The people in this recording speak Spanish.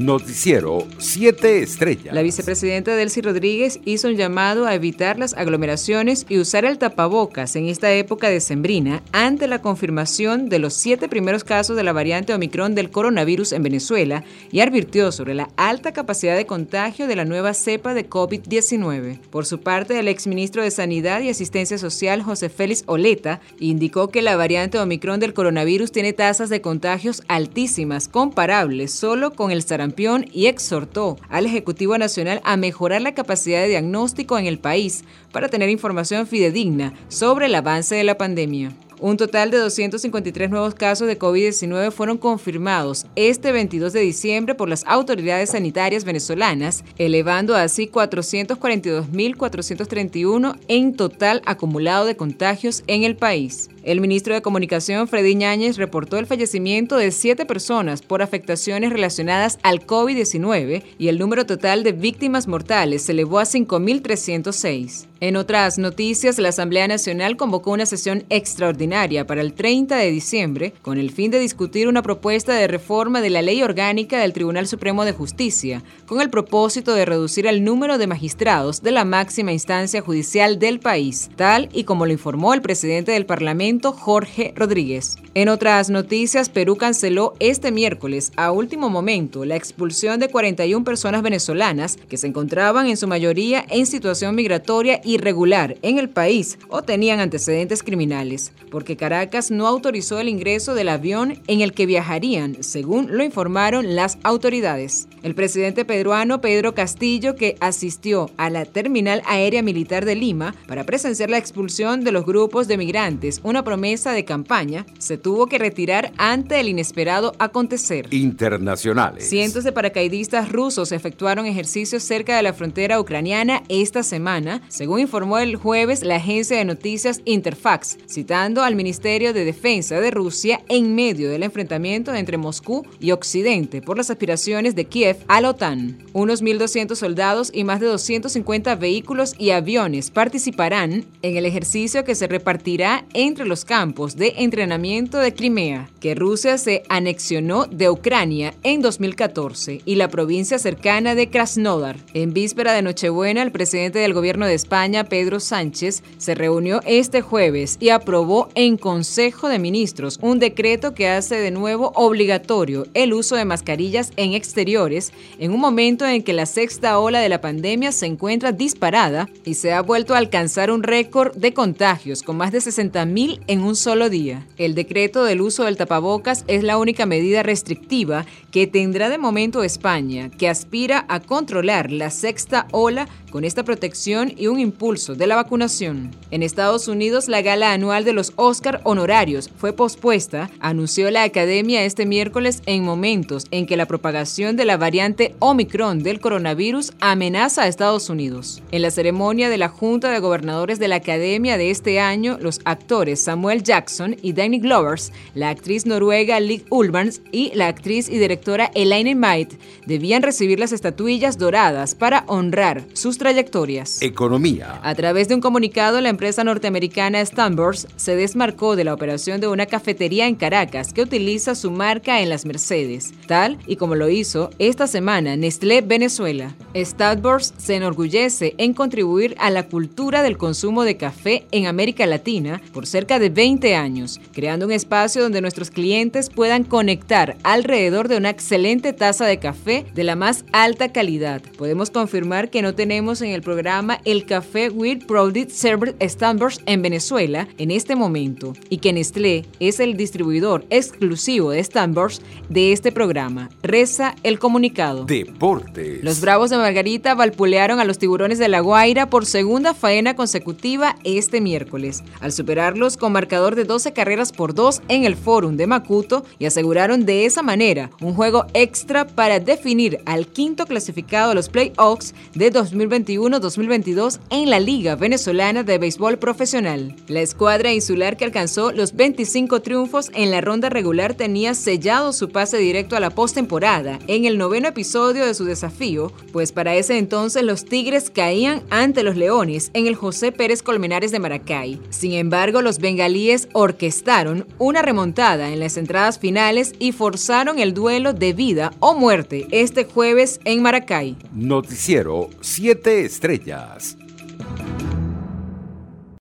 Noticiero 7 Estrellas. La vicepresidenta Delcy Rodríguez hizo un llamado a evitar las aglomeraciones y usar el tapabocas en esta época decembrina ante la confirmación de los siete primeros casos de la variante Omicron del coronavirus en Venezuela y advirtió sobre la alta capacidad de contagio de la nueva cepa de COVID-19. Por su parte, el exministro de Sanidad y Asistencia Social, José Félix Oleta, indicó que la variante Omicron del coronavirus tiene tasas de contagios altísimas, comparables solo con el y exhortó al Ejecutivo Nacional a mejorar la capacidad de diagnóstico en el país para tener información fidedigna sobre el avance de la pandemia. Un total de 253 nuevos casos de COVID-19 fueron confirmados este 22 de diciembre por las autoridades sanitarias venezolanas, elevando así 442.431 en total acumulado de contagios en el país. El ministro de Comunicación, Freddy Ñáñez, reportó el fallecimiento de siete personas por afectaciones relacionadas al COVID-19 y el número total de víctimas mortales se elevó a 5.306. En otras noticias, la Asamblea Nacional convocó una sesión extraordinaria para el 30 de diciembre con el fin de discutir una propuesta de reforma de la ley orgánica del Tribunal Supremo de Justicia, con el propósito de reducir el número de magistrados de la máxima instancia judicial del país, tal y como lo informó el presidente del Parlamento, Jorge Rodríguez. En otras noticias, Perú canceló este miércoles, a último momento, la expulsión de 41 personas venezolanas que se encontraban en su mayoría en situación migratoria irregular en el país o tenían antecedentes criminales, porque Caracas no autorizó el ingreso del avión en el que viajarían, según lo informaron las autoridades. El presidente peruano Pedro Castillo, que asistió a la terminal aérea militar de Lima para presenciar la expulsión de los grupos de migrantes, una promesa de campaña, se tuvo que retirar ante el inesperado acontecer. Internacionales. Cientos de paracaidistas rusos efectuaron ejercicios cerca de la frontera ucraniana esta semana, según informó el jueves la agencia de noticias Interfax, citando al Ministerio de Defensa de Rusia en medio del enfrentamiento entre Moscú y Occidente por las aspiraciones de Kiev a la OTAN. Unos 1.200 soldados y más de 250 vehículos y aviones participarán en el ejercicio que se repartirá entre los campos de entrenamiento de Crimea, que Rusia se anexionó de Ucrania en 2014, y la provincia cercana de Krasnodar. En víspera de Nochebuena, el presidente del gobierno de España, Pedro Sánchez, se reunió este jueves y aprobó en Consejo de Ministros un decreto que hace de nuevo obligatorio el uso de mascarillas en exteriores en un momento en que la sexta ola de la pandemia se encuentra disparada y se ha vuelto a alcanzar un récord de contagios con más de 60.000 en un solo día. El decreto del uso del tapabocas es la única medida restrictiva que tendrá de momento España, que aspira a controlar la sexta ola con esta protección y un impulso de la vacunación. En Estados Unidos, la gala anual de los Oscar honorarios fue pospuesta, anunció la Academia este miércoles en momentos en que la propagación de la variante Omicron del coronavirus amenaza a Estados Unidos. En la ceremonia de la Junta de Gobernadores de la Academia de este año, los actores Samuel Jackson y Danny La actriz noruega Liv Ullmann y la actriz y directora Elaine Might debían recibir las estatuillas doradas para honrar sus trayectorias. Economía. A través de un comunicado, la empresa norteamericana Stanbors se desmarcó de la operación de una cafetería en Caracas que utiliza su marca en las Mercedes, tal y como lo hizo esta semana Nestlé Venezuela. Stanbors se enorgullece en contribuir a la cultura del consumo de café en América Latina por cerca de 20 años, creando un espacio donde nuestros clientes puedan conectar alrededor de una excelente taza de café de la más alta calidad. Podemos confirmar que no tenemos en el programa el café with Product Server Standards en Venezuela en este momento y que Nestlé es el distribuidor exclusivo de Standards de este programa. Reza el comunicado. Deportes. Los Bravos de Margarita valpulearon a los Tiburones de La Guaira por segunda faena consecutiva este miércoles, al superarlos con marcador de 12 carreras por 2 en el Fórum de Macuto y aseguraron de esa manera un juego extra para definir al quinto clasificado de los playoffs de 2020 2021-2022 en la Liga Venezolana de Béisbol Profesional. La escuadra insular que alcanzó los 25 triunfos en la ronda regular tenía sellado su pase directo a la postemporada en el noveno episodio de su desafío, pues para ese entonces los Tigres caían ante los Leones en el José Pérez Colmenares de Maracay. Sin embargo, los bengalíes orquestaron una remontada en las entradas finales y forzaron el duelo de vida o muerte este jueves en Maracay. Noticiero 7 Estrellas.